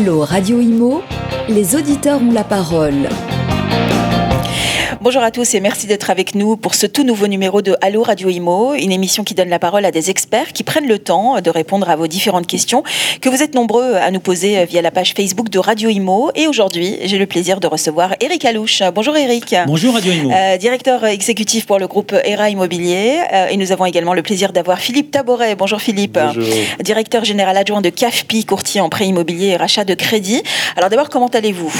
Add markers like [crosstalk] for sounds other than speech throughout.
Allô Radio Imo, les auditeurs ont la parole. Bonjour à tous et merci d'être avec nous pour ce tout nouveau numéro de Allo Radio Imo, une émission qui donne la parole à des experts qui prennent le temps de répondre à vos différentes questions que vous êtes nombreux à nous poser via la page Facebook de Radio Imo. Et aujourd'hui, j'ai le plaisir de recevoir Eric Alouche. Bonjour Eric. Bonjour Radio Imo. Euh, directeur exécutif pour le groupe ERA Immobilier. Euh, et nous avons également le plaisir d'avoir Philippe Taboret. Bonjour Philippe. Bonjour. Directeur général adjoint de CAFPI, courtier en prêt immobilier et rachat de crédit. Alors d'abord, comment allez-vous?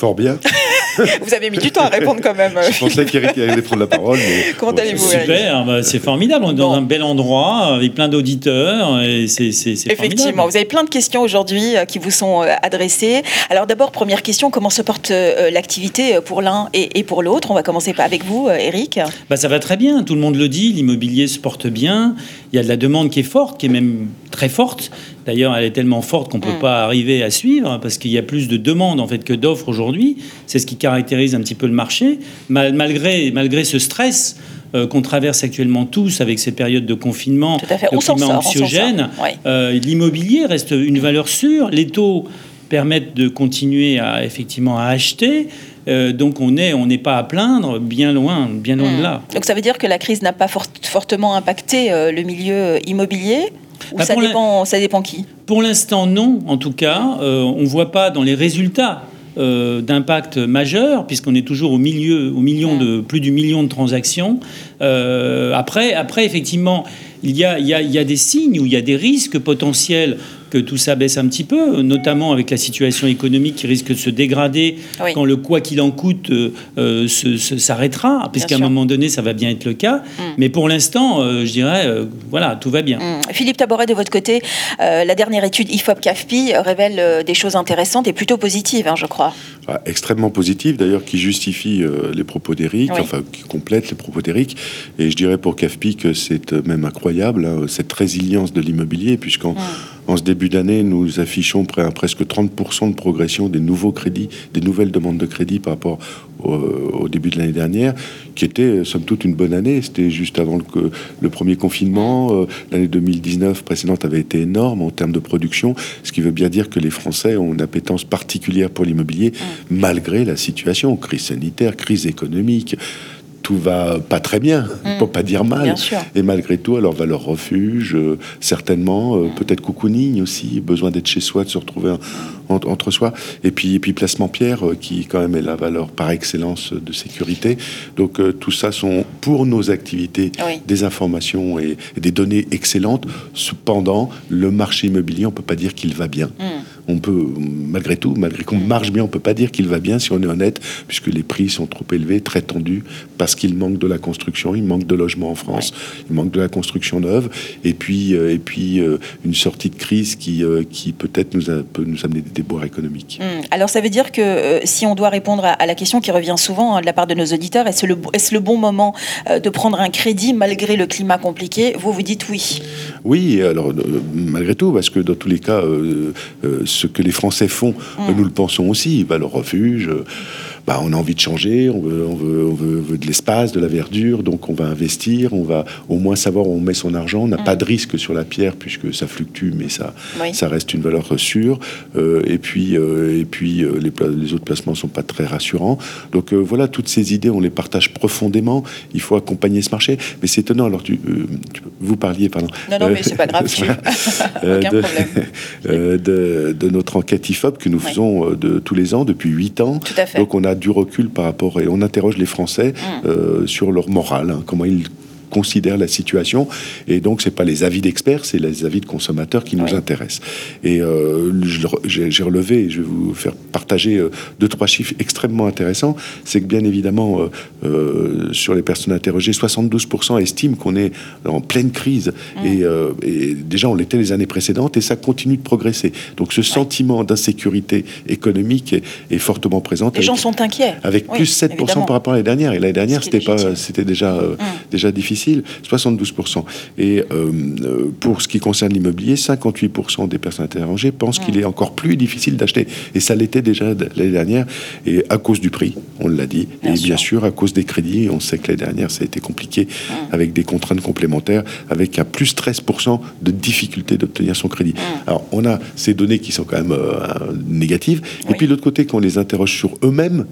Fort bien. [laughs] Vous avez mis du temps à répondre quand même. Je pensais qu'Eric allait prendre la parole. Mais... [laughs] Comment allez-vous Super, bah, c'est formidable. On est dans Bon. un bel endroit avec plein d'auditeurs et c'est Effectivement, formidable. vous avez plein de questions aujourd'hui euh, qui vous sont euh, adressées. Alors d'abord, première question, comment se porte euh, l'activité pour l'un et, pour l'autre? On va commencer pas avec vous, Eric. Bah, ça va très bien, tout le monde le dit, l'immobilier se porte bien, il y a de la demande qui est forte, qui est même très forte. D'ailleurs, elle est tellement forte qu'on ne peut Mm. pas arriver à suivre parce qu'il y a plus de demandes en fait que d'offres aujourd'hui. C'est ce qui caractérise un petit peu le marché. Mal- malgré, malgré ce stress euh, qu'on traverse actuellement tous avec ces périodes de confinement, Tout à fait. de On climat sort, anxiogène, euh, l'immobilier reste une valeur sûre. Les taux permettent de continuer à effectivement à acheter. Euh, donc on est on n'est pas à plaindre, bien loin, bien loin de là. Donc ça veut dire que la crise n'a pas fort- fortement impacté le milieu immobilier? Ou Bah, ça, dépend, ça dépend qui Pour l'instant, non. En tout cas, euh, on ne voit pas dans les résultats euh, d'impact majeur, puisqu'on est toujours au milieu, au million de plus du million de transactions. Euh, après, après, effectivement, il y, a, il, y a, il y a des signes où il y a des risques potentiels que tout ça baisse un petit peu, notamment avec la situation économique qui risque de se dégrader Oui. quand le quoi qu'il en coûte euh, euh, se- se- s'arrêtera, puisqu'à un sûr. moment donné, ça va bien être le cas. Mais pour l'instant, euh, je dirais, euh, voilà, tout va bien. Hum. Philippe Taboret, de votre côté, euh, la dernière étude IFOP-CAFPI révèle euh, des choses intéressantes et plutôt positives, hein, je crois. Ah, extrêmement positif, d'ailleurs, qui justifie euh, les propos d'Eric, Oui. enfin, qui complète les propos d'Eric. Et je dirais pour CAFPI que c'est euh, même incroyable, hein, cette résilience de l'immobilier, puisqu'en en ce début d'année, nous affichons près, à presque 30% de progression des nouveaux crédits, des nouvelles demandes de crédit par rapport au, au début de l'année dernière, qui était, euh, somme toute, une bonne année. C'était juste avant le, premier confinement. Euh, L'année 2019 précédente avait été énorme en termes de production, ce qui veut bien dire que les Français ont une appétence particulière pour l'immobilier, malgré la situation, crise sanitaire, crise économique. Tout va pas très bien, pour pas dire mal. Et malgré tout, alors valeur refuge, euh, certainement, euh, peut-être cocooning aussi, besoin d'être chez soi, de se retrouver en- en- entre soi. Et puis, et puis placement pierre, euh, qui quand même est la valeur par excellence de sécurité. Donc tout ça sont pour nos activités Oui. des informations et, et des données excellentes. Cependant, le marché immobilier, on peut pas dire qu'il va bien. Hum. On peut, malgré tout, malgré qu'on marche bien, on peut pas dire qu'il va bien si on est honnête, puisque les prix sont trop élevés, très tendus, parce qu'il manque de la construction, il manque de logements en France, il manque de la construction neuve, et puis, euh, et puis euh, une sortie de crise qui, euh, qui peut-être nous a- peut nous amener des déboires économiques. Hum. Alors ça veut dire que si on doit répondre à, à la question qui revient souvent hein, de la part de nos auditeurs, est-ce le, est le bon moment de prendre un crédit malgré le climat compliqué? Vous vous dites oui. Oui, alors euh, malgré tout, parce que dans tous les cas, euh, euh, ce que les Français font, Mm. nous le pensons aussi. Bah, le refuge, bah, on a envie de changer, on veut, on veut, on veut- veut de l'espace, de la verdure, donc on va investir, on va au moins savoir où on met son argent. On n'a pas de risque sur la pierre puisque ça fluctue, mais ça, Mm. Oui. ça reste une valeur sûre. Euh, et puis, euh, et puis euh, les, autres placements sont pas très rassurants. Donc voilà, toutes ces idées, on les partage profondément. Il faut accompagner ce marché. Mais c'est étonnant. Alors, tu, tu- vous parliez, pardon. Non, non, mais c'est pas grave. [laughs] [laughs] Aucun de, problème. [laughs] de, de notre enquête IFOP que nous Ouais. faisons de, tous les ans depuis huit ans. Tout à fait. Donc on a du recul par rapport et on interroge les Français Mm. euh, sur leur morale, hein, comment ils considèrent la situation et donc c'est pas les avis d'experts c'est les avis de consommateurs qui nous Ouais. intéressent et euh, j'ai relevé et je vais vous faire partager euh, deux trois chiffres extrêmement intéressants c'est que bien évidemment euh, euh, sur les personnes interrogées 72% estiment qu'on est en pleine crise Mm. et, et déjà on l'était les années précédentes et ça continue de progresser donc ce sentiment d'insécurité économique est, est fortement présent Les gens sont inquiets. avec Oui, plus 7% évidemment. par rapport à l'année dernière. Et l'année dernière, c'était pas, c'était déjà, Mm. déjà difficile. Difficile, 72%. Et pour ce qui concerne l'immobilier, 58% des personnes interrogées pensent qu'il est encore plus difficile d'acheter. Et ça l'était déjà l'année dernière, et à cause du prix, on l'a dit, et bien sûr à cause des crédits. On sait que l'année dernière, ça a été compliqué avec des contraintes complémentaires, avec un plus 13% de difficulté d'obtenir son crédit. Alors, on a ces données qui sont quand même négatives. Et puis, de l'autre côté, quand on les interroge sur eux-mêmes,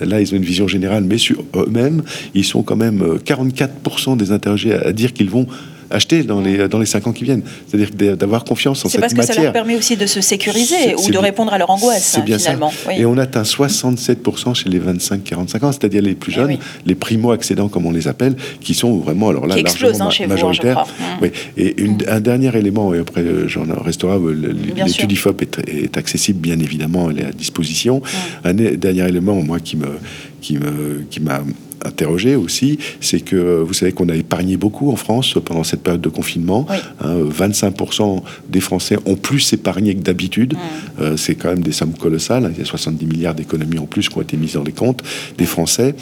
là, ils ont une vision générale, mais sur eux-mêmes, ils sont quand même 44% des interrogés à dire qu'ils vont acheter dans les, dans les cinq ans qui viennent. C'est-à-dire d'avoir confiance en cette matière. C'est parce que ça leur permet aussi de se sécuriser ou de répondre à leur angoisse, C'est bien finalement. Ça. Et on atteint 67% chez les 25-45 ans, c'est-à-dire les plus eh jeunes, les primo-accédants, comme on les appelle, qui sont vraiment, alors là, qui largement hein, majoritaires. Oui. Et une, un dernier élément, et après j'en restera, l'étude IFOP est, est, accessible, bien évidemment, elle est à disposition. Un dernier élément, moi, qui me qui me qui m'a interrogé aussi, c'est que vous savez qu'on a épargné beaucoup en France pendant cette période de confinement. 25% hein, des Français ont plus épargné que d'habitude. Euh, c'est quand même des sommes colossales. Il y a 70 milliards d'économies en plus qui ont été mises dans les comptes des Français.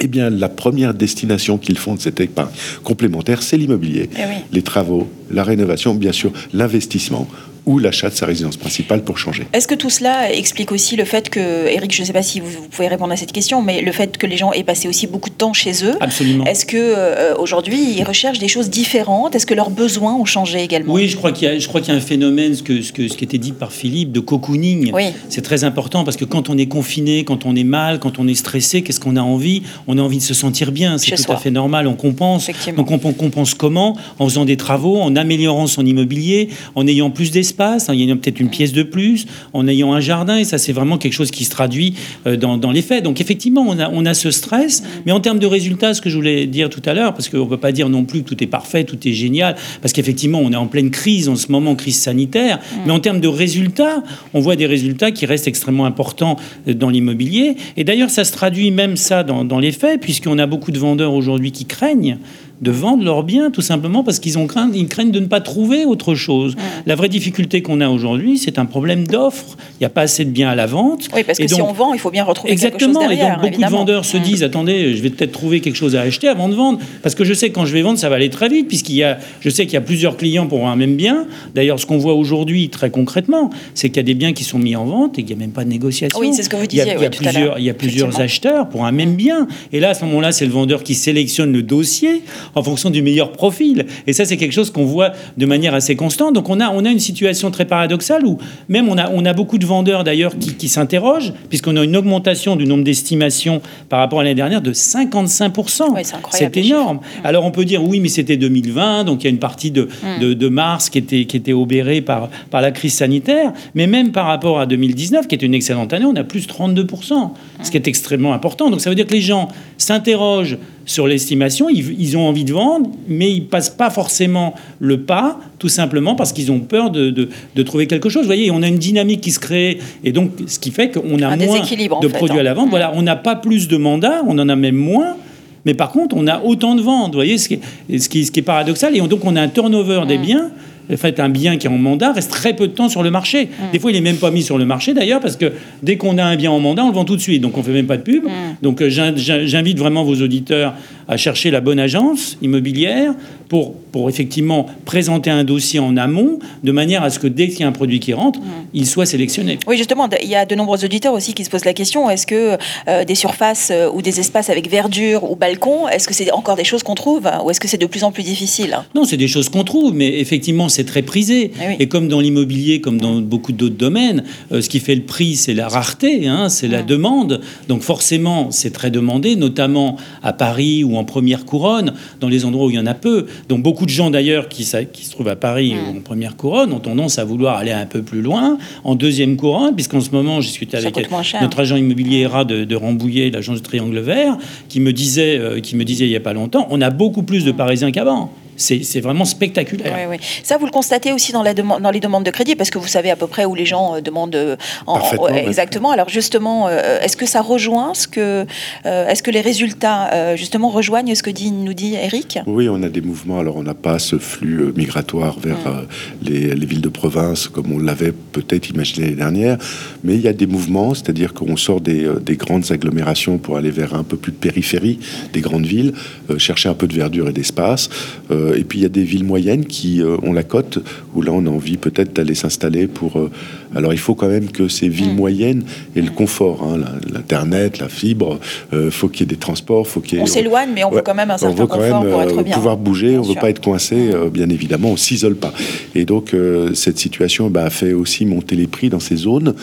Eh bien, la première destination qu'ils font de cette épargne complémentaire, c'est l'immobilier. Eh les travaux, la rénovation, bien sûr, l'investissement ou l'achat de sa résidence principale pour changer. Est-ce que tout cela explique aussi le fait que, Eric, je ne sais pas si vous, pouvez répondre à cette question, mais le fait que les gens aient passé aussi beaucoup de temps chez eux Absolument. Est-ce que euh, aujourd'hui ils recherchent des choses différentes? Est-ce que leurs besoins ont changé également? Oui, je crois qu'il y, a, je crois qu'il y a un phénomène, ce, que, ce, que, ce qui était dit par Philippe, de cocooning. Oui. C'est très important parce que quand on est confiné, quand on est mal, quand on est stressé, qu'est-ce qu'on a envie? On a envie de se sentir bien. C'est tout à fait normal. On compense. Donc on, on, compense comment? En faisant des travaux, en améliorant son immobilier, en ayant plus d'espace, en ayant peut-être une pièce de plus, en ayant un jardin, et ça c'est vraiment quelque chose qui se traduit euh, dans, dans les faits. Donc effectivement, on a, on a ce stress, mais en termes de résultats, ce que je voulais dire tout à l'heure, parce qu'on ne peut pas dire non plus que tout est parfait, tout est génial, parce qu'effectivement, on est en pleine crise en ce moment, crise sanitaire, mais en termes de résultats, on voit des résultats qui restent extrêmement importants euh, dans l'immobilier. Et d'ailleurs, ça se traduit même ça dans, dans les faits, puisqu'on a beaucoup de vendeurs aujourd'hui qui craignent de vendre leurs biens tout simplement parce qu'ils ont craint, ils craignent de ne pas trouver autre chose. La vraie difficulté qu'on a aujourd'hui, c'est un problème d'offre. Il n'y a pas assez de biens à la vente. Oui, parce que si on vend, il faut bien retrouver exactement, quelque chose derrière. Et donc beaucoup de vendeurs se disent attendez, je vais peut-être trouver quelque chose à acheter avant de vendre parce que je sais que quand je vais vendre, ça va aller très vite puisqu'il y a, je sais qu'il y a plusieurs clients pour un même bien. D'ailleurs, ce qu'on voit aujourd'hui très concrètement, c'est qu'il y a des biens qui sont mis en vente et qu'il n'y a même pas de négociation. Oui, c'est ce que vous disiez. Il y a, plusieurs, il y a plusieurs acheteurs pour un même bien. Et là, à ce moment-là, c'est le vendeur qui sélectionne le dossier en fonction du meilleur profil. Et ça, c'est quelque chose qu'on voit de manière assez constante. Donc on a, on a une situation très paradoxale où même on a, on a beaucoup de vendeurs d'ailleurs qui, qui s'interrogent, puisqu'on a une augmentation du nombre d'estimations par rapport à l'année dernière de 55%. c'est énorme. Alors on peut dire oui, mais c'était 2020, donc il y a une partie de, hmm. de, de, mars qui était, qui était obérée par, par la crise sanitaire. Mais même par rapport à 2019, qui était une excellente année, on a plus 32%, ce qui est extrêmement important. Donc ça veut dire que les gens s'interrogent sur l'estimation, ils, ont envie de vendre, mais ils passent pas forcément le pas, tout simplement parce qu'ils ont peur de, de, trouver quelque chose. Vous voyez, on a une dynamique qui se crée, et donc ce qui fait qu'on a moins de produits à la vente. Hein. Voilà, on n'a pas plus de mandats, on en a même moins. Mais par contre, on a autant de ventes. Vous voyez, ce qui est, ce qui, ce qui est paradoxal. Et donc, on a un turnover des biens en fait, un bien qui est en mandat reste très peu de temps sur le marché. Mm. Des fois, il n'est même pas mis sur le marché d'ailleurs, parce que dès qu'on a un bien en mandat, on le vend tout de suite. Donc, on ne fait même pas de pub. Mm. Donc, euh, j'invite vraiment vos auditeurs à chercher la bonne agence immobilière pour, pour effectivement présenter un dossier en amont, de manière à ce que dès qu'il y a un produit qui rentre, il soit sélectionné. Oui, justement, il y a de nombreux auditeurs aussi qui se posent la question est-ce que euh, des surfaces euh, ou des espaces avec verdure ou balcon, est-ce que c'est encore des choses qu'on trouve ou est-ce que c'est de plus en plus difficile? Non, c'est des choses qu'on trouve, mais effectivement, c'est très prisé. Eh Et comme dans l'immobilier, comme dans beaucoup d'autres domaines, euh, ce qui fait le prix, c'est la rareté, hein, c'est la demande. Donc forcément, c'est très demandé, notamment à Paris ou en première couronne, dans les endroits où il y en a peu. Donc beaucoup de gens d'ailleurs qui, qui, se trouvent à Paris ou en première couronne ont tendance à vouloir aller un peu plus loin, en deuxième couronne, puisqu'en ce moment, j'ai discuté avec notre agent immobilier ERA de, de Rambouillet, l'agence du Triangle Vert, qui me disait, euh, qui me disait il n'y a pas longtemps, on a beaucoup plus de Parisiens qu'avant. C'est vraiment spectaculaire. Oui, oui. Ça, vous le constatez aussi dans, la dans, les demandes de crédit, parce que vous savez à peu près où les gens euh, demandent euh, en, exactement. Alors justement, euh, est-ce que ça rejoint ce que, est-ce que les résultats justement rejoignent ce que dit, nous dit Eric? Oui, on a des mouvements. Alors on n'a pas ce flux migratoire vers mm. les, les, villes de province comme on l'avait peut-être imaginé l'année dernière, mais il y a des mouvements, c'est-à-dire qu'on sort des, des, grandes agglomérations pour aller vers un peu plus de périphérie des grandes villes, chercher un peu de verdure et d'espace. Euh, et puis il y a des villes moyennes qui euh, ont la cote, où là on a envie peut-être d'aller s'installer pour... Euh, alors il faut quand même que ces villes mm. moyennes aient le confort, hein, l'internet, la fibre, il faut qu'il y ait des transports, faut qu'il y ait... On s'éloigne, mais on veut quand même un certain confort pour être bien. pouvoir bouger, on ne veut pas être coincé, bien évidemment, on s'isole pas. Et donc cette situation bah, a fait aussi monter les prix dans ces zones.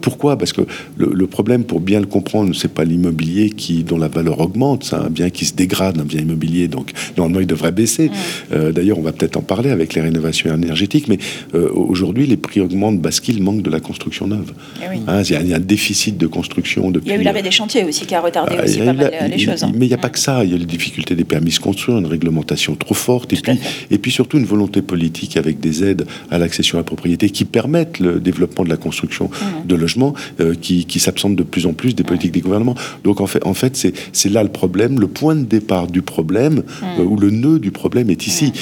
pourquoi? Parce que le, problème, pour bien le comprendre, c'est pas l'immobilier qui dont la valeur augmente, c'est un bien qui se dégrade, un bien immobilier, donc normalement il devrait baisser. Euh, d'ailleurs, on va peut-être en parler avec les rénovations énergétiques, mais euh, aujourd'hui, les prix augmentent parce qu'il manque de la construction neuve. Eh hein, il, y a, un déficit de construction. Depuis, il y a eu l'arrêt des chantiers aussi qui a retardé ah, aussi pas mal les choses. Hein. Mais il n'y a pas que ça. Il y a les difficultés des permis de construire, une réglementation trop forte, et puis, et puis surtout une volonté politique avec des aides à l'accession à la propriété qui permettent le développement de la construction mmh. de logements euh, qui, qui s'absentent de plus en plus des politiques des gouvernements. Donc en fait, en fait c'est là le problème, le point de départ du problème, mmh. ou le nœud du problème est ici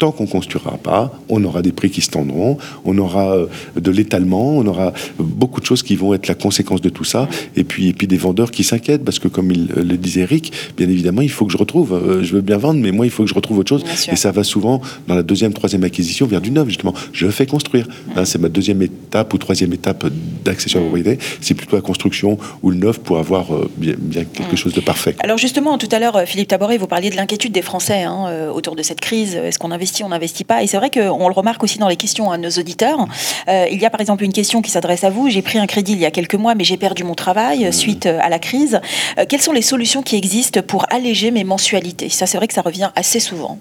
tant qu'on construira pas, on aura des prix qui se tendront, on aura euh, de l'étalement, on aura beaucoup de choses qui vont être la conséquence de tout ça. Et puis, et puis des vendeurs qui s'inquiètent parce que, comme il euh, le disait Eric, bien évidemment, il faut que je retrouve. Euh, je veux bien vendre, mais moi, il faut que je retrouve autre chose. Et ça va souvent dans la deuxième, troisième acquisition vers du neuf, justement. Je fais construire. Hein, c'est ma deuxième étape ou troisième étape d'accession à la propriété. C'est plutôt la construction ou le neuf pour avoir bien, bien, quelque chose de parfait. Alors justement, tout à l'heure, Philippe Taboré, vous parliez de l'inquiétude des Français hein, autour de cette crise. Est-ce qu'on investit on n'investit pas. Et c'est vrai qu'on le remarque aussi dans les questions à nos auditeurs. Euh, il y a par exemple une question qui s'adresse à vous. J'ai pris un crédit il y a quelques mois, mais j'ai perdu mon travail mmh. suite euh, à la crise. Euh, quelles sont les solutions qui existent pour alléger mes mensualités? Ça, c'est vrai que ça revient assez souvent.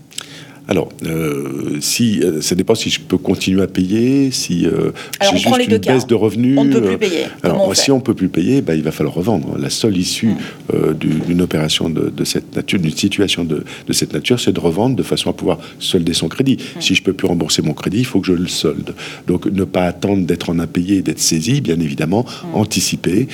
Alors, euh, si, euh, ça dépend si je peux continuer à payer, si euh, j'ai juste une baisse de revenus. On ne peut plus payer. Alors, si on ne peut plus payer, bah, il va falloir revendre. La seule issue mm. d'une opération de, cette nature, d'une situation de, cette nature, c'est de revendre de façon à pouvoir solder son crédit. Mm. Si je ne peux plus rembourser mon crédit, il faut que je le solde. Donc, ne pas attendre d'être en impayé, d'être saisi, bien évidemment, mm. anticiper.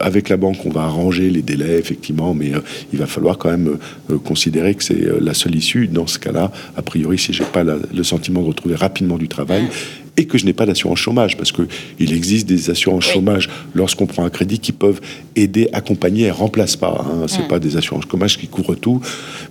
avec la banque, on va arranger les délais, effectivement, mais il va falloir quand même considérer que c'est la seule issue dans ce cas-là a priori, si j'ai pas le sentiment de retrouver rapidement du travail, et que je n'ai pas d'assurance chômage, parce qu'il existe des assurances chômage lorsqu'on prend un crédit qui peuvent aider, accompagner, et remplacent pas. Hein. C'est mm. pas des assurances chômage qui couvrent tout,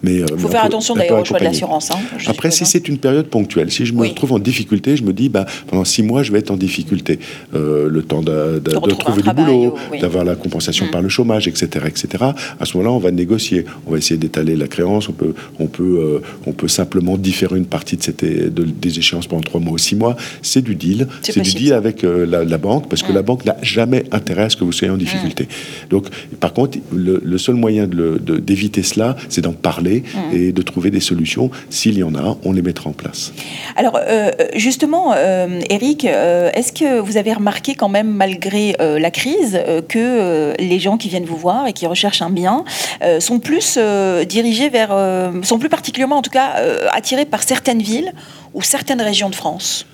mais il euh, faut faire attention d'ailleurs au choix de l'assurance. Hein, Après, si c'est une période ponctuelle, si je me retrouve en difficulté, je me dis, bah, pendant six mois, je vais être en difficulté, euh, le temps de, trouver du boulot, d'avoir la compensation mm. par le chômage, etc., etc. À ce moment-là, on va négocier, on va essayer d'étaler la créance, on peut, on peut, euh, on peut simplement différer une partie de, cette, des échéances pendant trois mois ou six mois c'est du deal. C'est du deal avec euh, la, banque, parce que la banque n'a jamais intérêt à ce que vous soyez en difficulté. Donc, par contre, le, seul moyen d'éviter de, cela, c'est d'en parler et de trouver des solutions. S'il y en a, on les mettra en place. Alors, euh, justement, euh, Eric, est-ce que vous avez remarqué quand même, malgré la crise, que les gens qui viennent vous voir et qui recherchent un bien sont plus dirigés vers, sont plus particulièrement, en tout cas, attirés par certaines villes ou certaines régions de France?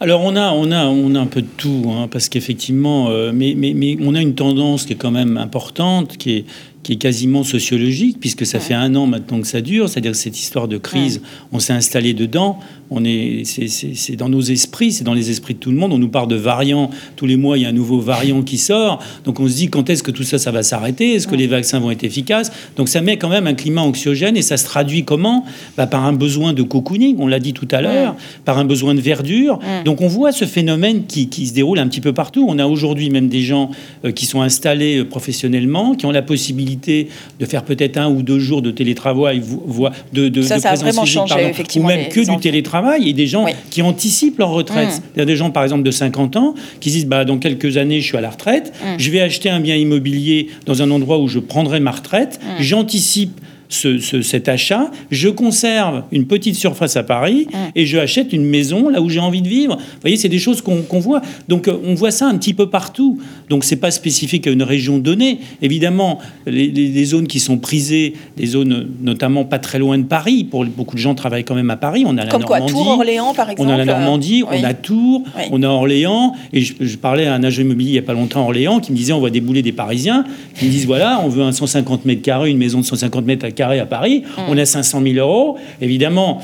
Alors on a, on a, on a un peu de tout, hein, parce qu'effectivement, euh, mais, mais, mais, on a une tendance qui est quand même importante, qui est, qui est quasiment sociologique, puisque ça fait un an maintenant que ça dure, c'est-à-dire cette histoire de crise, on s'est installé dedans, on est, c'est dans nos esprits, c'est dans les esprits de tout le monde, on nous parle de variants, tous les mois il y a un nouveau variant qui sort, donc on se dit quand est-ce que tout ça, ça va s'arrêter, est-ce que les vaccins vont être efficaces, donc ça met quand même un climat anxiogène, et ça se traduit comment? Bah, Par un besoin de cocooning, on l'a dit tout à l'heure, par un besoin de verdure, donc on voit ce phénomène qui, qui, se déroule un petit peu partout, on a aujourd'hui même des gens euh, qui sont installés euh, professionnellement, qui ont la possibilité de faire peut-être un ou deux jours de télétravail, de, de, ça, ça a vraiment changé, effectivement, ou même que du télétravail, et des gens qui anticipent leur retraite. Il y a des gens, par exemple, de 50 ans, qui disent bah, dans quelques années, je suis à la retraite, mm. je vais acheter un bien immobilier dans un endroit où je prendrai ma retraite, cet achat, je conserve une petite surface à Paris et je achète une maison là où j'ai envie de vivre. Vous voyez, c'est des choses qu'on voit. Donc euh, on voit ça un petit peu partout. Donc c'est pas spécifique à une région donnée. Évidemment, les, zones qui sont prisées, les zones notamment pas très loin de Paris, pour beaucoup de gens travaillent quand même à Paris. On a la Comme Normandie, quoi, Tours, Orléans par exemple. On a la Normandie, on a Tours, on a Orléans. Et je, parlais à un agent immobilier il y a pas longtemps à Orléans qui me disait on voit débouler des Parisiens qui me disent voilà on veut un 150 mètres carrés, une maison de 150 mètres carrés à Paris. Mm. On a 500 000 euros. Évidemment,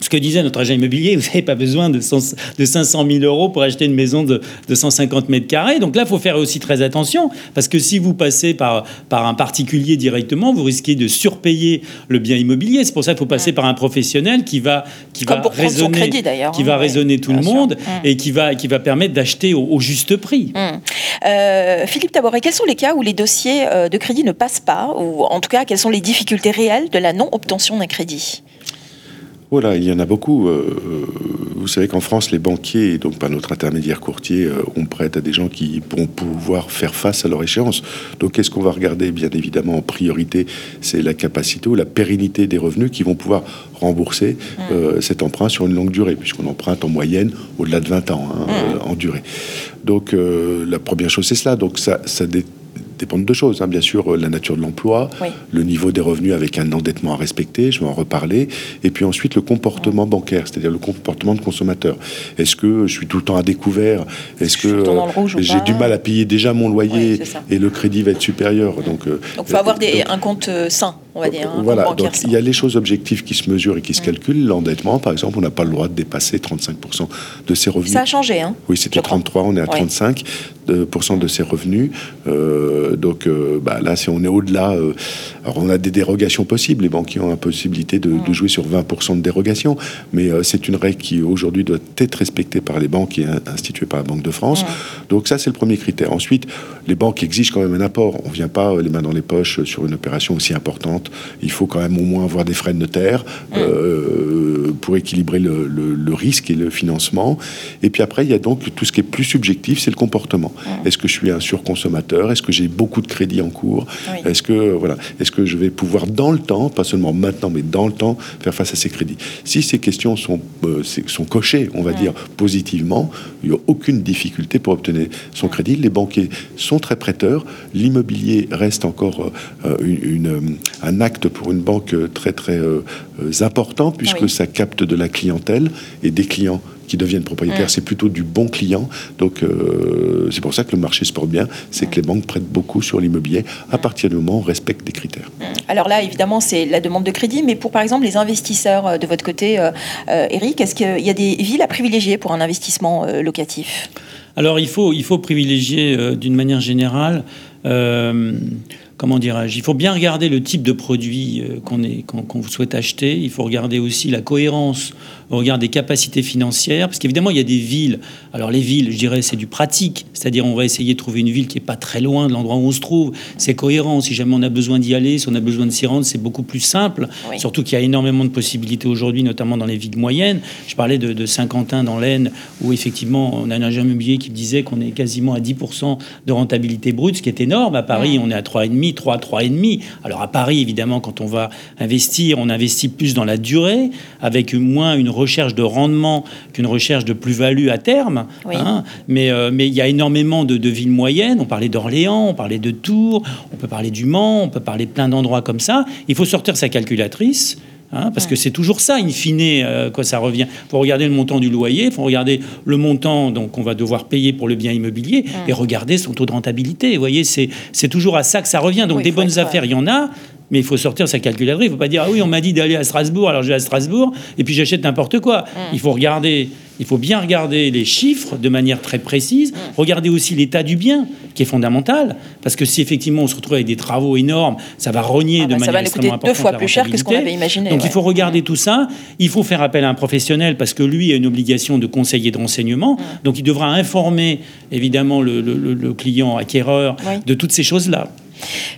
ce que disait notre agent immobilier, vous n'avez pas besoin de, 500 000 euros pour acheter une maison de, 150 mètres carrés. Donc là, il faut faire aussi très attention, parce que si vous passez par, par un particulier directement, vous risquez de surpayer le bien immobilier. C'est pour ça qu'il faut passer par un professionnel qui va, qui va raisonner, qui va hein, raisonner tout le monde et qui va, qui va permettre d'acheter au, juste prix. Hum. Euh, Philippe Taboret, quels sont les cas où les dossiers euh, de crédit ne passent pas, ou en tout cas, quelles sont les difficultés réelles de la non-obtention d'un crédit? Voilà, il y en a beaucoup. Euh, euh, vous savez qu'en France, les banquiers, donc par notre intermédiaire courtier, euh, on prête à des gens qui vont pouvoir faire face à leur échéance. Donc, qu'est-ce qu'on va regarder? Bien évidemment, en priorité, c'est la capacité ou la pérennité des revenus qui vont pouvoir rembourser mmh. cet emprunt sur une longue durée, puisqu'on emprunte en moyenne au-delà de 20 ans hein, mmh. en durée. Donc, la première chose, c'est cela. Donc, ça, ça dépend de deux choses. Hein. Bien sûr, euh, la nature de l'emploi, le niveau des revenus avec un endettement à respecter, je vais en reparler. Et puis ensuite, le comportement bancaire, c'est-à-dire le comportement de consommateur. Est-ce que je suis tout le temps à découvert? Est-ce que euh, j'ai du mal à payer déjà mon loyer et le crédit va être supérieur? Donc, il euh, faut avoir des, un compte sain on va dire. voilà, donc il y a les choses objectives qui se mesurent et qui se calculent. L'endettement, par exemple, on n'a pas le droit de dépasser 35% de ses revenus. Ça a changé, hein Oui, c'était 33, on est à 35% de ses revenus. Euh, donc euh, bah, là, si on est au-delà, euh, alors on a des dérogations possibles. Les banquiers ont la possibilité de, de jouer sur 20% de dérogation, mais c'est une règle qui aujourd'hui doit être respectée par les banques et instituée par la Banque de France. Donc ça, c'est le premier critère. Ensuite, les banques exigent quand même un apport. On ne vient pas les mains dans les poches sur une opération aussi importante. Il faut quand même au moins avoir des frais de notaire pour équilibrer le, le risque et le financement. Et puis après, il y a donc tout ce qui est plus subjectif, c'est le comportement. Est-ce que je suis un surconsommateur? Est-ce que j'ai beaucoup de crédits en cours? Est-ce que voilà, est-ce que je vais pouvoir dans le temps, pas seulement maintenant, mais dans le temps, faire face à ces crédits? Si ces questions sont euh, sont cochées, on va dire positivement, il n'y a aucune difficulté pour obtenir son crédit. Les banquiers sont très prêteurs. L'immobilier reste encore euh, une, un acte pour une banque très très euh, important puisque ça capte de la clientèle et des clients qui deviennent propriétaires, c'est plutôt du bon client. Donc euh, c'est pour ça que le marché se porte bien, c'est que les banques prêtent beaucoup sur l'immobilier. À partir du moment où on respecte des critères. Alors là, évidemment, c'est la demande de crédit, mais pour par exemple les investisseurs euh, de votre côté, euh, Eric, est-ce qu'il y a des villes à privilégier pour un investissement locatif? Alors il faut, il faut privilégier d'une manière générale comment dirais-je, il faut bien regarder le type de produit qu'on souhaite acheter. Il faut regarder aussi la cohérence on regarde des capacités financières, parce qu'évidemment, il y a des villes. Alors, les villes, je dirais, c'est du pratique, c'est-à-dire on va essayer de trouver une ville qui n'est pas très loin de l'endroit où on se trouve. C'est cohérent. Si jamais on a besoin d'y aller, si on a besoin de s'y rendre, c'est beaucoup plus simple. Surtout qu'il y a énormément de possibilités aujourd'hui, notamment dans les villes moyennes. Je parlais de, Saint-Quentin dans l'Aisne, où effectivement, on a un agent immobilier qui disait qu'on est quasiment à 10% de rentabilité brute, ce qui est énorme. À Paris, on est à 3,5, 3, 3,5. Alors, à Paris, évidemment, quand on va investir, on investit plus dans la durée, avec moins une recherche de rendement qu'une recherche de plus-value à terme. Hein. mais euh, mais il y a énormément de, villes moyennes. On parlait d'Orléans, on parlait de Tours, on peut parler du Mans, on peut parler de plein d'endroits comme ça. Il faut sortir sa calculatrice. Hein, parce que c'est toujours ça, in fine, euh, quoi ça revient. Il faut regarder le montant du loyer, il faut regarder le montant qu'on va devoir payer pour le bien immobilier et regarder son taux de rentabilité. Vous voyez, c'est toujours à ça que ça revient. Donc des bonnes affaires, il y en a, mais il faut sortir sa calculatrice. Il ne faut pas dire Ah oui, on m'a dit d'aller à Strasbourg, alors je vais à Strasbourg, et puis j'achète n'importe quoi. Il faut regarder, il faut bien regarder les chiffres de manière très précise, mm. regarder aussi l'état du bien, qui est fondamental, parce que si effectivement on se retrouve avec des travaux énormes, ça va rogner ah de bah, manière extrêmement importante. deux fois plus cher que ce qu'on avait imaginé. Donc il faut regarder tout ça. Il faut faire appel à un professionnel, parce que lui a une obligation de conseiller de renseignement. Donc il devra informer évidemment le, client acquéreur de toutes ces choses-là.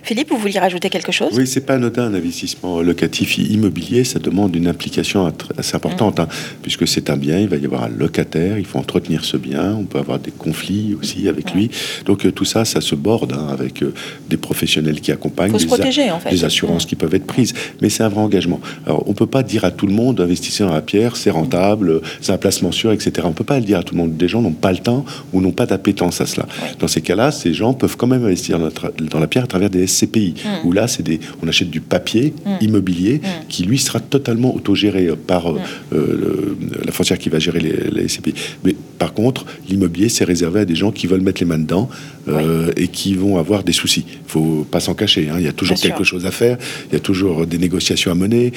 Philippe, vous vouliez rajouter quelque chose? Oui, c'est pas anodin un investissement locatif immobilier, ça demande une implication assez importante, hein, puisque c'est un bien, il va y avoir un locataire, il faut entretenir ce bien, on peut avoir des conflits aussi avec lui. Donc euh, tout ça, ça se borde hein, avec euh, des professionnels qui accompagnent, des, protéger, en fait. des assurances qui peuvent être prises. Mais c'est un vrai engagement. Alors on peut pas dire à tout le monde, investir dans la pierre, c'est rentable, c'est un placement sûr, etc. On peut pas le dire à tout le monde. Des gens n'ont pas le temps ou n'ont pas d'appétence à cela. Dans ces cas-là, ces gens peuvent quand même investir dans la pierre travers des SCPI, mmh. où là, c'est des, on achète du papier mmh. immobilier mmh. qui lui sera totalement autogéré par euh, euh, la foncière qui va gérer les, les SCPI. Mais par contre, l'immobilier, c'est réservé à des gens qui veulent mettre les mains dedans euh, et qui vont avoir des soucis. Il faut pas s'en cacher. Hein. Il y a toujours quelque chose à faire. Il y a toujours des négociations à mener.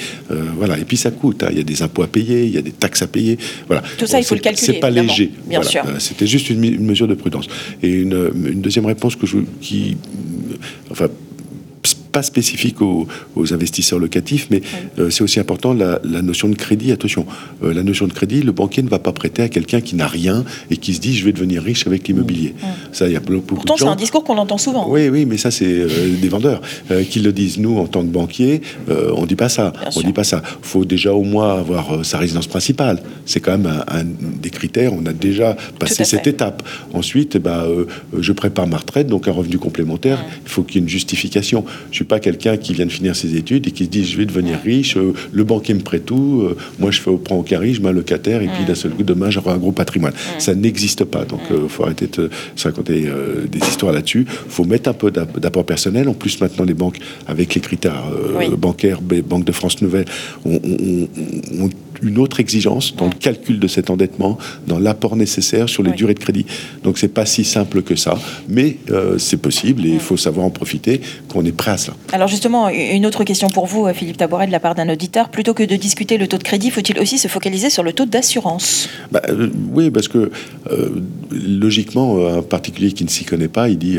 voilà. Et puis ça coûte. Hein. Il y a des impôts à payer. Il y a des taxes à payer. Voilà. Tout ça, il faut le calculer. C'est pas léger. Bien sûr. C'était juste une, une, mesure de prudence. Et une, une deuxième réponse que je, qui, enfin, pas spécifique aux, investisseurs locatifs, mais euh, c'est aussi important la, notion de crédit. Attention, euh, la notion de crédit, le banquier ne va pas prêter à quelqu'un qui n'a rien et qui se dit je vais devenir riche avec l'immobilier. Ça, il y a beaucoup Pourtant, c'est un discours qu'on entend souvent. Oui, oui, mais ça, c'est euh, des vendeurs qui le disent. Nous, en tant que banquier, on dit pas ça. on dit pas ça. Il faut déjà au moins avoir sa résidence principale. C'est quand même un, des critères. On a déjà passé cette étape. Ensuite, bah, je prépare ma retraite, donc un revenu complémentaire. Il faut qu'il y ait une justification. Je pas quelqu'un qui vient de finir ses études et qui se dit je vais devenir riche, euh, le banquier me prête tout, euh, moi je fais au prends aucun riche, je mets locataire et puis d'un seul coup demain j'aurai un gros patrimoine. Ça n'existe pas, donc il euh, faut arrêter de se raconter des histoires là-dessus. faut mettre un peu d'apport personnel. En plus maintenant les banques avec les critères bancaires, Banque de France Nouvelle, ont une autre exigence dans le calcul de cet endettement, dans l'apport nécessaire sur les durées de crédit. Donc c'est pas si simple que ça, mais c'est possible et il faut savoir en profiter qu'on est prêt à cela. Alors justement, une autre question pour vous, Philippe Tabouret, de la part d'un auditeur. Plutôt que de discuter le taux de crédit, faut-il aussi se focaliser sur le taux d'assurance? Bah, euh, Oui, parce que euh, logiquement, euh, un particulier qui ne s'y connaît pas, il dit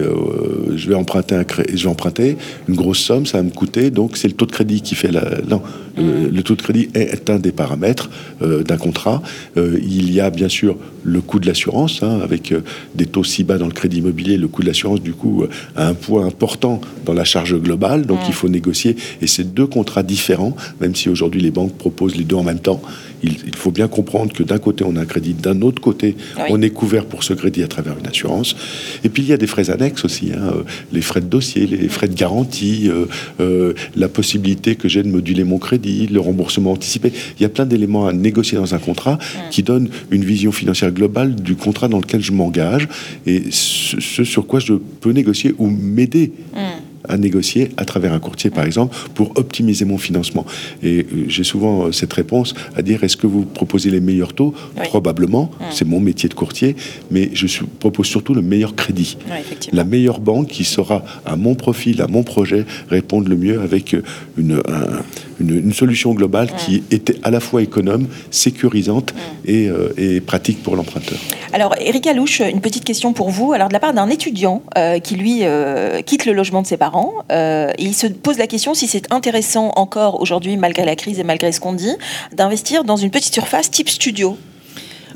je, vais emprunter un je vais emprunter une grosse somme, ça va me coûter, donc c'est le taux de crédit qui fait la... Non, le taux de crédit est un des paramètres d'un contrat. il y a bien sûr le coût de l'assurance, hein, avec des taux si bas dans le crédit immobilier, le coût de l'assurance, du coup, a un poids important dans la charge globale, donc il faut négocier. Et c'est deux contrats différents, même si aujourd'hui les banques proposent les deux en même temps il, faut bien comprendre que d'un côté, on a un crédit, d'un autre côté, on est couvert pour ce crédit à travers une assurance. Et puis, il y a des frais annexes aussi, hein, euh, les frais de dossier, les frais de garantie, euh, euh, la possibilité que j'ai de moduler mon crédit, le remboursement anticipé. Il y a plein d'éléments à négocier dans un contrat qui donnent une vision financière globale du contrat dans lequel je m'engage et ce, sur quoi je peux négocier ou m'aider à négocier à travers un courtier, par exemple, pour optimiser mon financement. Et euh, j'ai souvent euh, cette réponse à dire est-ce que vous proposez les meilleurs taux? Probablement, c'est mon métier de courtier, mais je propose surtout le meilleur crédit. la meilleure banque qui saura, à mon profil, à mon projet, répondre le mieux avec euh, une, une, solution globale qui était à la fois économe, sécurisante et, et, pratique pour l'emprunteur. Alors, Eric Alouche, une petite question pour vous. Alors, de la part d'un étudiant qui, lui, quitte le logement de ses parents, euh, et il se pose la question si c'est intéressant encore aujourd'hui, malgré la crise et malgré ce qu'on dit, d'investir dans une petite surface type studio.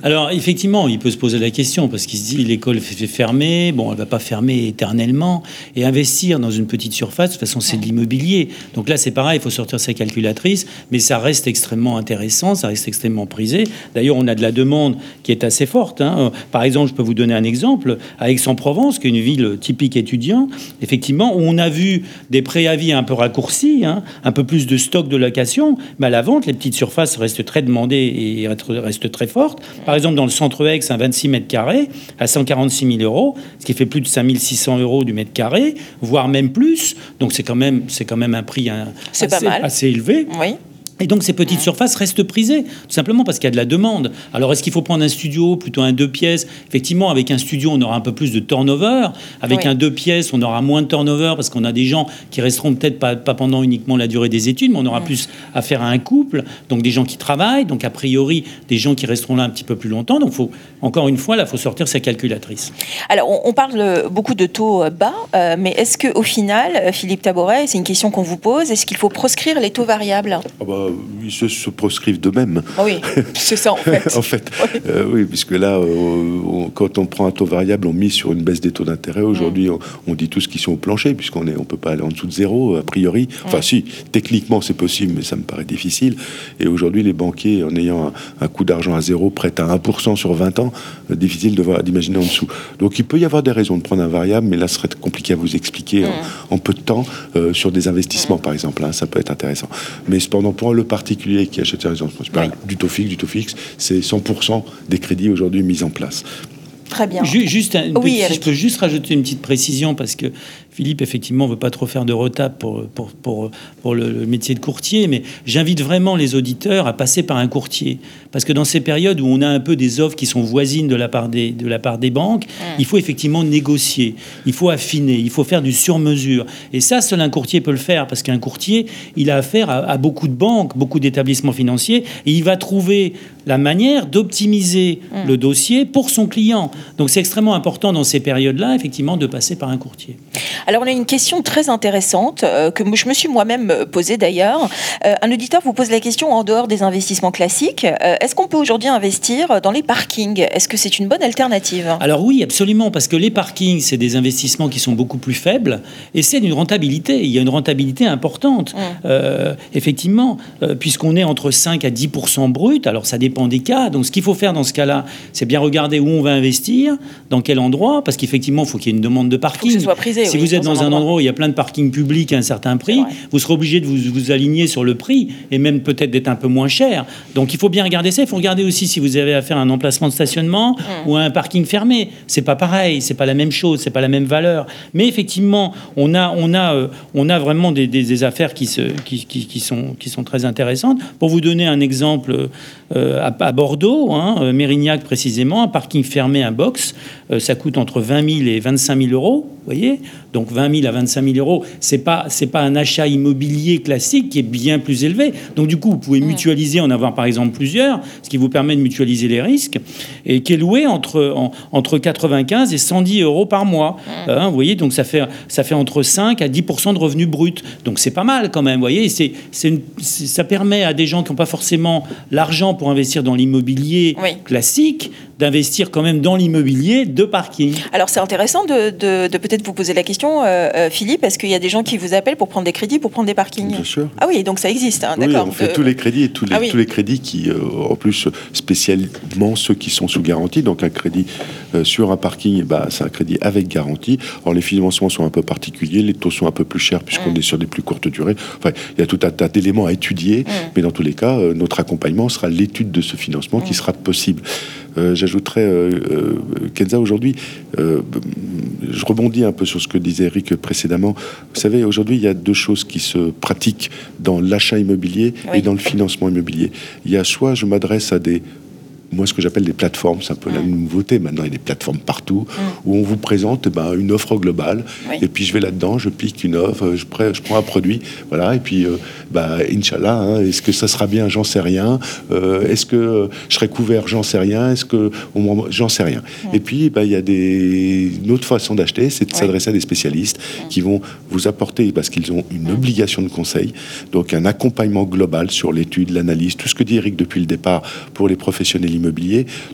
Alors effectivement, il peut se poser la question parce qu'il se dit l'école fait fermer, bon, elle va pas fermer éternellement et investir dans une petite surface. De toute façon, c'est de l'immobilier. Donc là, c'est pareil, il faut sortir sa calculatrice, mais ça reste extrêmement intéressant, ça reste extrêmement prisé. D'ailleurs, on a de la demande qui est assez forte. Hein. Par exemple, je peux vous donner un exemple à Aix-en-Provence, qui est une ville typique étudiant. Effectivement, où on a vu des préavis un peu raccourcis, hein, un peu plus de stock de location, mais à la vente, les petites surfaces restent très demandées et restent très fortes. Par exemple, dans le centre Aix, un 26 mètres carrés à 146 000 euros, ce qui fait plus de 5 600 euros du mètre carré, voire même plus. Donc c'est quand même, c'est quand même un prix assez, assez élevé. Oui. Et donc ces petites surfaces restent prisées, tout simplement parce qu'il y a de la demande. Alors est-ce qu'il faut prendre un studio, plutôt un deux pièces? Effectivement, avec un studio, on aura un peu plus de turnover. Avec un deux pièces, on aura moins de turnover parce qu'on a des gens qui resteront peut-être pas, pas, pendant uniquement la durée des études, mais on aura plus affaire à un couple, donc des gens qui travaillent, donc a priori des gens qui resteront là un petit peu plus longtemps. Donc faut encore une fois, là, il faut sortir sa calculatrice. Alors, on, parle beaucoup de taux bas, euh, mais est-ce qu'au final, Philippe Taboret, c'est une question qu'on vous pose, est-ce qu'il faut proscrire les taux variables? Ah bah, Ils se, proscrivent d'eux-mêmes. Ah oui, c'est ça en fait. [laughs] en fait, euh, oui. puisque là, quand on prend un taux variable, on mise sur une baisse des taux d'intérêt. Aujourd'hui, mm. on, dit tous qu'ils sont au plancher, puisqu'on ne on peut pas aller en dessous de zéro, a priori. Enfin, mm. si, techniquement, c'est possible, mais ça me paraît difficile. Et aujourd'hui, les banquiers, en ayant un, un coût d'argent à zéro, prêt à 1% sur 20 ans, euh, difficile d'imaginer en dessous. Donc il peut y avoir des raisons de prendre un variable, mais là, ce serait compliqué à vous expliquer en, mm. peu de temps euh, sur des investissements, par exemple. Hein, ça peut être intéressant. Mais cependant, pour le particulier qui achète des je parle du taux fixe, du taux fixe, c'est 100% des crédits aujourd'hui mis en place. Très bien. Juste, si je peux juste rajouter une petite précision parce que Philippe, effectivement, ne veut pas trop faire de retape pour, pour, pour, pour le, métier de courtier, mais j'invite vraiment les auditeurs à passer par un courtier. Parce que dans ces périodes où on a un peu des offres qui sont voisines de la part des, de la part des banques, mmh. il faut effectivement négocier, il faut affiner, il faut faire du sur-mesure. Et ça, seul un courtier peut le faire, parce qu'un courtier, il a affaire à, beaucoup de banques, beaucoup d'établissements financiers, et il va trouver la manière d'optimiser mmh. le dossier pour son client. Donc c'est extrêmement important dans ces périodes-là, effectivement, de passer par un courtier. Alors, on a une question très intéressante euh, que je me suis moi-même euh, posée d'ailleurs. Euh, un auditeur vous pose la question en dehors des investissements classiques. Est-ce qu'on peut aujourd'hui investir dans les parkings? Est-ce que c'est une bonne alternative? Alors oui, absolument, parce que les parkings, c'est des investissements qui sont beaucoup plus faibles et c'est une rentabilité. Il y a une rentabilité importante, mmh. effectivement, puisqu'on est entre 5 à 10% brut. Alors ça dépend des cas. Donc ce qu'il faut faire dans ce cas-là, c'est bien regarder où on va investir, dans quel endroit, parce qu'effectivement, il faut qu'il y ait une demande de parking. que ce soit prisé, si vous êtes dans, un endroit. où il y a plein de parkings publics à un certain prix, vous serez obligé de vous, vous, aligner sur le prix et même peut-être d'être un peu moins cher. Donc il faut bien regarder ça. Il faut regarder aussi si vous avez affaire à un emplacement de stationnement mm. ou à un parking fermé. C'est pas pareil, c'est pas la même chose, c'est pas la même valeur. Mais effectivement, on a, on a, euh, on a vraiment des, des, affaires qui, se, qui, qui, sont, qui sont très intéressantes. Pour vous donner un exemple, euh, à, Bordeaux, hein, euh, Mérignac précisément, un parking fermé, un box, ça coûte entre 20 000 et 25 000 euros. Vous voyez Donc 20 000 à 25 000 euros, c'est pas c'est pas un achat immobilier classique qui est bien plus élevé. Donc du coup, vous pouvez mutualiser, en avoir par exemple plusieurs, ce qui vous permet de mutualiser les risques, et qui est loué entre entre 95 et 110 euros par mois. Hein, vous voyez, donc ça fait ça fait entre 5 à 10% de revenus bruts. Donc c'est pas mal quand même. Vous voyez, c'est ça permet à des gens qui n'ont pas forcément l'argent pour investir dans l'immobilier classique d'investir quand même dans l'immobilier de parking. Alors c'est intéressant de, de, peut-être vous poser la question, euh, euh, Philippe, est-ce qu'il y a des gens qui vous appellent pour prendre des crédits, pour prendre des parkings Bien sûr. Ah oui, donc ça existe, hein, oui, d'accord. On fait tous les crédits et tous les, ah tous les crédits qui, euh, en plus, spécialement ceux qui sont sous garantie. Donc un crédit sur un parking, bah, c'est un crédit avec garantie. Alors les financements sont un peu particuliers, les taux sont un peu plus chers puisqu'on mm. est sur des plus courtes durées. Enfin, il y a tout un tas d'éléments à étudier, mm. mais dans tous les cas, notre accompagnement sera l'étude de ce financement qui mm. sera possible. Euh, j'ajouterais, euh, euh, Kenza, aujourd'hui, je rebondis un peu sur ce que disait Eric précédemment. Vous savez, aujourd'hui, il y a deux choses qui se pratiquent dans l'achat immobilier et dans le financement immobilier. Il y a soit je m'adresse à des moi, ce que j'appelle des plateformes, c'est un peu la nouveauté. Maintenant, il y a des plateformes partout mm. où on vous présente ben, une offre globale. Et puis, je vais là-dedans, je pique une offre, je, je, prends un produit. Voilà. Et puis, euh, bah, Inch'Allah, hein, est-ce que ça sera bien? J'en sais rien. Euh, est-ce que je serai couvert? J'en sais rien. Est-ce que. J'en sais rien. Et puis, bah, il y a des... une autre façon d'acheter, c'est de s'adresser à des spécialistes qui vont vous apporter, parce qu'ils ont une obligation de conseil, donc un accompagnement global sur l'étude, l'analyse, tout ce que dit Eric depuis le départ pour les professionnels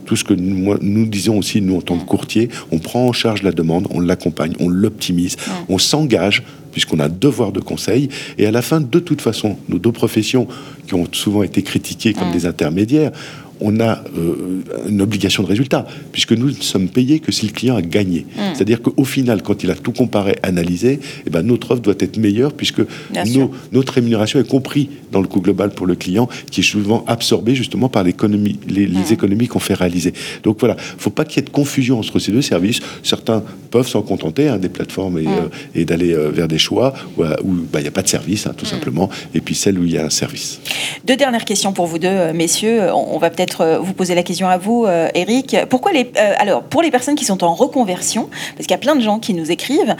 tout ce que nous, nous disons aussi, nous, en tant que courtier, on prend en charge la demande, on l'accompagne, on l'optimise, on s'engage puisqu'on a devoir de conseil. Et à la fin, de toute façon, nos deux professions, qui ont souvent été critiquées comme des intermédiaires, on a euh, une obligation de résultat, puisque nous ne sommes payés que si le client a gagné. Hmm. C'est-à-dire qu'au final, quand il a tout comparé, analysé, eh ben, notre offre doit être meilleure, puisque notre rémunération est comprise dans le coût global pour le client, qui est souvent absorbé justement par l'économie, les, hmm. économies qu'on fait réaliser. Donc voilà, il ne faut pas qu'il y ait de confusion entre ces deux services. Certains peuvent s'en contenter, hein, des plateformes, et, hmm. euh, d'aller euh, vers des choix où bah, il n'y a pas de service, hein, tout simplement, et puis celles où il y a un service. Deux dernières questions pour vous deux, messieurs. On va peut-être euh, vous poser la question à vous, euh, Eric. Pourquoi les, euh, alors, pour les personnes qui sont en reconversion, parce qu'il y a plein de gens qui nous écrivent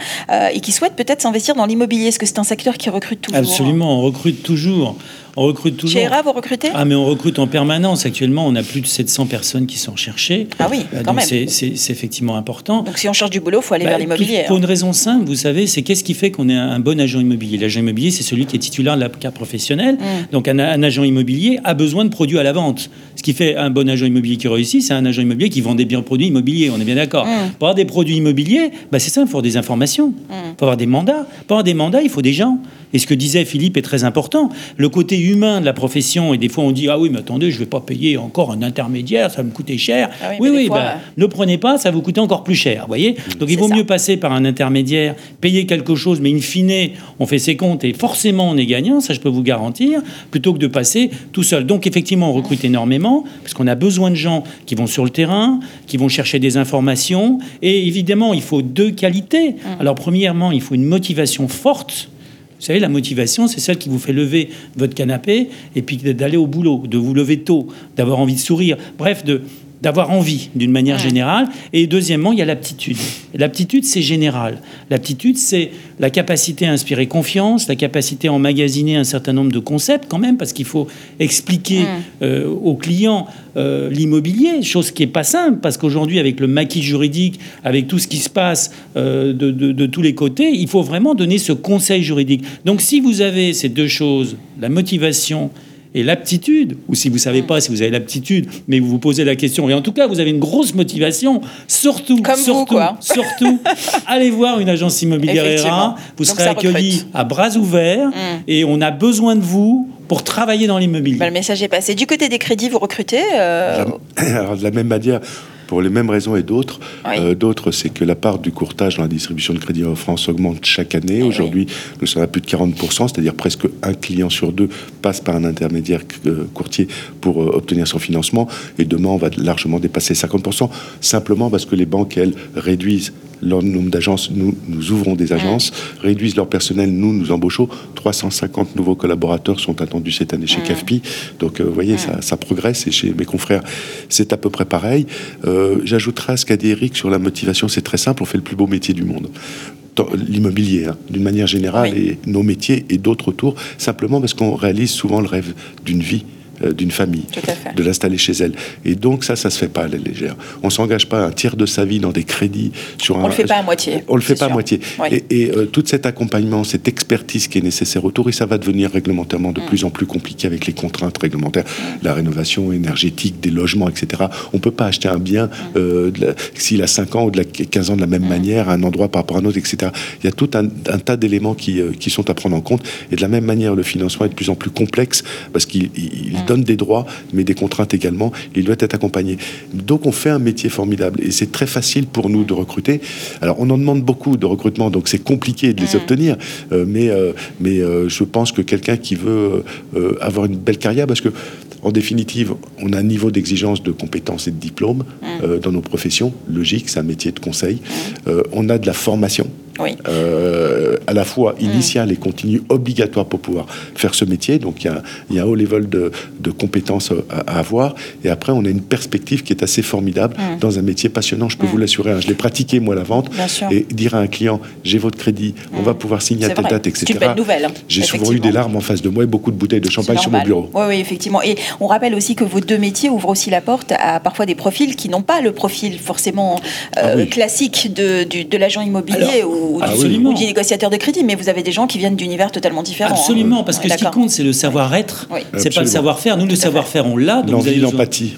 et qui souhaitent peut-être s'investir dans l'immobilier, est-ce que c'est un secteur qui recrute toujours? Absolument, on recrute toujours. On recrute toujours. Chez ERA, vous recrutez? Ah, mais on recrute en permanence. Actuellement, on a plus de 700 personnes qui sont recherchées. Ah oui, Euh, quand donc même. c'est- C'est c'est effectivement important. Donc si on cherche du boulot, il faut aller Bah, vers l'immobilier. Pour hein. une raison simple, vous savez, c'est qu'est-ce qui fait qu'on est un bon agent immobilier? L'agent immobilier, c'est celui qui est titulaire de la carte professionnelle. Mm. Donc un, un agent immobilier a besoin de produits à la vente. Ce qui fait un bon agent immobilier qui réussit, c'est un agent immobilier qui vend des biens produits immobiliers. On est bien d'accord. Mm. Pour avoir des produits immobiliers, bah, c'est ça, il faut avoir des informations. Il faut avoir des mandats. Pour avoir des mandats, il faut des gens. Et ce que disait Philippe est très important. Le côté humain de la profession, et des fois on dit Ah oui, mais attendez, je ne vais pas payer encore un intermédiaire, ça va me coûter cher. Ah oui, oui, fois, bah, euh, ne prenez pas, ça va vous coûter encore plus cher. Vous voyez Donc il vaut ça. mieux passer par un intermédiaire, payer quelque chose, mais in fine, on fait ses comptes et forcément on est gagnant, ça je peux vous garantir, plutôt que de passer tout seul. Donc effectivement, on recrute énormément, parce qu'on a besoin de gens qui vont sur le terrain, qui vont chercher des informations, et évidemment, il faut deux qualités. Alors premièrement, il faut une motivation forte. Vous savez, la motivation, c'est celle qui vous fait lever votre canapé et puis d'aller au boulot, de vous lever tôt, d'avoir envie de sourire, bref, de d'avoir envie d'une manière générale. Et deuxièmement, il y a l'aptitude. L'aptitude, c'est général. L'aptitude, c'est la capacité à inspirer confiance, la capacité à emmagasiner un certain nombre de concepts quand même, parce qu'il faut expliquer euh, aux clients euh, l'immobilier, chose qui est pas simple, parce qu'aujourd'hui, avec le maquis juridique, avec tout ce qui se passe euh, de, de- de tous les côtés, il faut vraiment donner ce conseil juridique. Donc, si vous avez ces deux choses, la motivation et l'aptitude, ou si vous savez pas si vous avez l'aptitude, mais vous vous posez la question, et en tout cas vous avez une grosse motivation, surtout, Comme vous, surtout, quoi. surtout, [laughs] allez voir une agence immobilière vous Donc serez ça accueilli recrute. à bras ouverts, et on a besoin de vous pour travailler dans l'immobilier. Bah, le message est passé. Du côté des crédits, vous recrutez euh, [clears throat] Alors, de la même manière, pour les mêmes raisons et d'autres, Oui. euh, d'autres, c'est que la part du courtage dans la distribution de crédit en France augmente chaque année. Aujourd'hui, nous sommes à plus de 40%, c'est-à-dire presque un client sur deux passe par un intermédiaire euh, courtier pour euh, obtenir son financement. Et demain, on va largement dépasser 50%, simplement parce que les banques, elles, réduisent leur nombre d'agences. Nous, nous ouvrons des agences, réduisent leur personnel. Nous, nous embauchons. 350 nouveaux collaborateurs sont attendus cette année chez CAFPI. Donc, euh, vous voyez, ça, ça progresse. Et chez mes confrères, c'est à peu près pareil. Euh, J'ajouterai à ce qu'a dit Eric sur la motivation. C'est très simple. On fait le plus beau métier du monde. L'immobilier, hein, d'une manière générale, Oui. et nos métiers et d'autres autour, simplement parce qu'on réalise souvent le rêve d'une vie, d'une famille, de l'installer chez elle. Et donc ça, ça se fait pas à la légère. On s'engage pas un tiers de sa vie dans des crédits sur un. On le fait pas à moitié, On le fait pas à moitié. Oui. Et, et, euh, tout cet accompagnement, cette expertise qui est nécessaire autour, et ça va devenir réglementairement Mm. de plus en plus compliqué avec les contraintes réglementaires, la rénovation énergétique des logements, etc. On peut pas acheter un bien Mm. euh, s'il a 5 ans ou de la 15 ans de la même manière, à un endroit par rapport à un autre, etc. Il y a tout un, un tas d'éléments qui, euh, qui sont à prendre en compte. Et de la même manière, le financement est de plus en plus complexe parce qu'il il- il donne des droits, mais des contraintes également. Il doit être accompagné. Donc on fait un métier formidable et c'est très facile pour nous de recruter. Alors on en demande beaucoup de recrutement, donc c'est compliqué de les obtenir. Euh, mais euh, mais euh, je pense que quelqu'un qui veut avoir une belle carrière, parce que en définitive, on a un niveau d'exigence de compétences et de diplômes euh, dans nos professions. Logique, c'est un métier de conseil. Euh, on a de la formation. Oui. euh, à la fois initiale et continue, obligatoire pour pouvoir faire ce métier. Donc il y a, il y a un haut level de, de compétences à, à avoir. Et après, on a une perspective qui est assez formidable dans un métier passionnant. Je peux vous l'assurer. hein. Je l'ai pratiqué, moi, la vente. Bien sûr. Et dire à un client, j'ai votre crédit, on va pouvoir signer à telle date, etc. C'est une belle nouvelle, J'ai souvent eu des larmes en face de moi et beaucoup de bouteilles de champagne sur mon bureau. Oui, oui, effectivement. Et on rappelle aussi que vos deux métiers ouvrent aussi la porte à parfois des profils qui n'ont pas le profil forcément euh, Ah oui. classique de, l'agent immobilier Alors, ou, du- absolument. ou du négociateur de crédit, mais vous avez des gens qui viennent d'univers totalement différents. Absolument, hein. parce On que ce qui compte, c'est le savoir-être. Oui. C'est pas le Absolument. savoir-faire. Nous, le savoir-faire, on l'a. L'envie, besoin- l'empathie.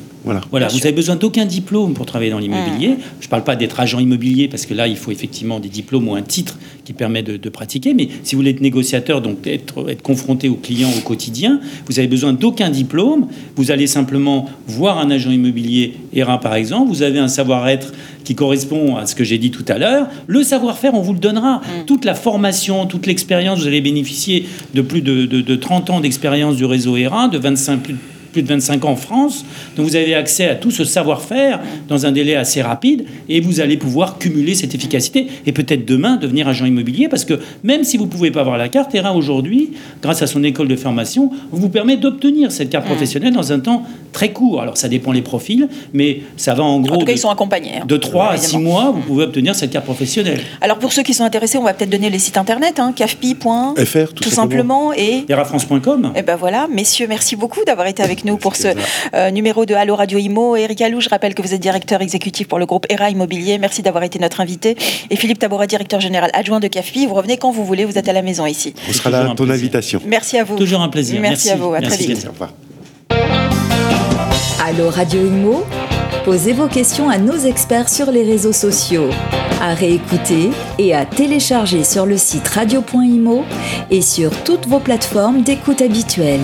Voilà. Vous avez besoin d'aucun diplôme pour travailler dans l'immobilier. Je ne parle pas d'être agent immobilier parce que là, il faut effectivement des diplômes ou un titre qui permet de, de pratiquer. Mais si vous voulez être négociateur, donc être, être confronté aux clients au quotidien, vous avez besoin d'aucun diplôme. Vous allez simplement voir un agent immobilier ERA par exemple. Vous avez un savoir-être qui correspond à ce que j'ai dit tout à l'heure. Le savoir-faire, on vous le donnera. Toute la formation, toute l'expérience, vous allez bénéficier de plus de, de- de 30 ans d'expérience du réseau ERA, de 25 plus plus de 25 ans en France. Donc vous avez accès à tout ce savoir-faire dans un délai assez rapide et vous allez pouvoir cumuler cette efficacité et peut-être demain devenir agent immobilier parce que même si vous ne pouvez pas avoir la carte, Terrain aujourd'hui, grâce à son école de formation, vous permet d'obtenir cette carte professionnelle dans un temps très court. Alors ça dépend les profils, mais ça va en gros. En tout cas, ils sont accompagnés. Hein. De 3 à 6 mois, vous pouvez obtenir cette carte professionnelle. Alors pour ceux qui sont intéressés, on va peut-être donner les sites internet, hein, cafpi.fr, tout, simplement, et erafrance.com. Et ben voilà, messieurs, merci beaucoup d'avoir été avec nous pour ce euh, numéro de Allo Radio Imo. Eric Allou, je rappelle que vous êtes directeur exécutif pour le groupe ERA Immobilier. Merci d'avoir été notre invité. Et Philippe Tabora, directeur général adjoint de CAFPI. Vous revenez quand vous voulez, vous êtes à la maison ici. On sera là à ton invitation. Merci à vous. Toujours un plaisir. Merci, à vous. À très vite. Au revoir. Allo Radio Imo, posez vos questions à nos experts sur les réseaux sociaux. À réécouter et à télécharger sur le site radio.imo et sur toutes vos plateformes d'écoute habituelles.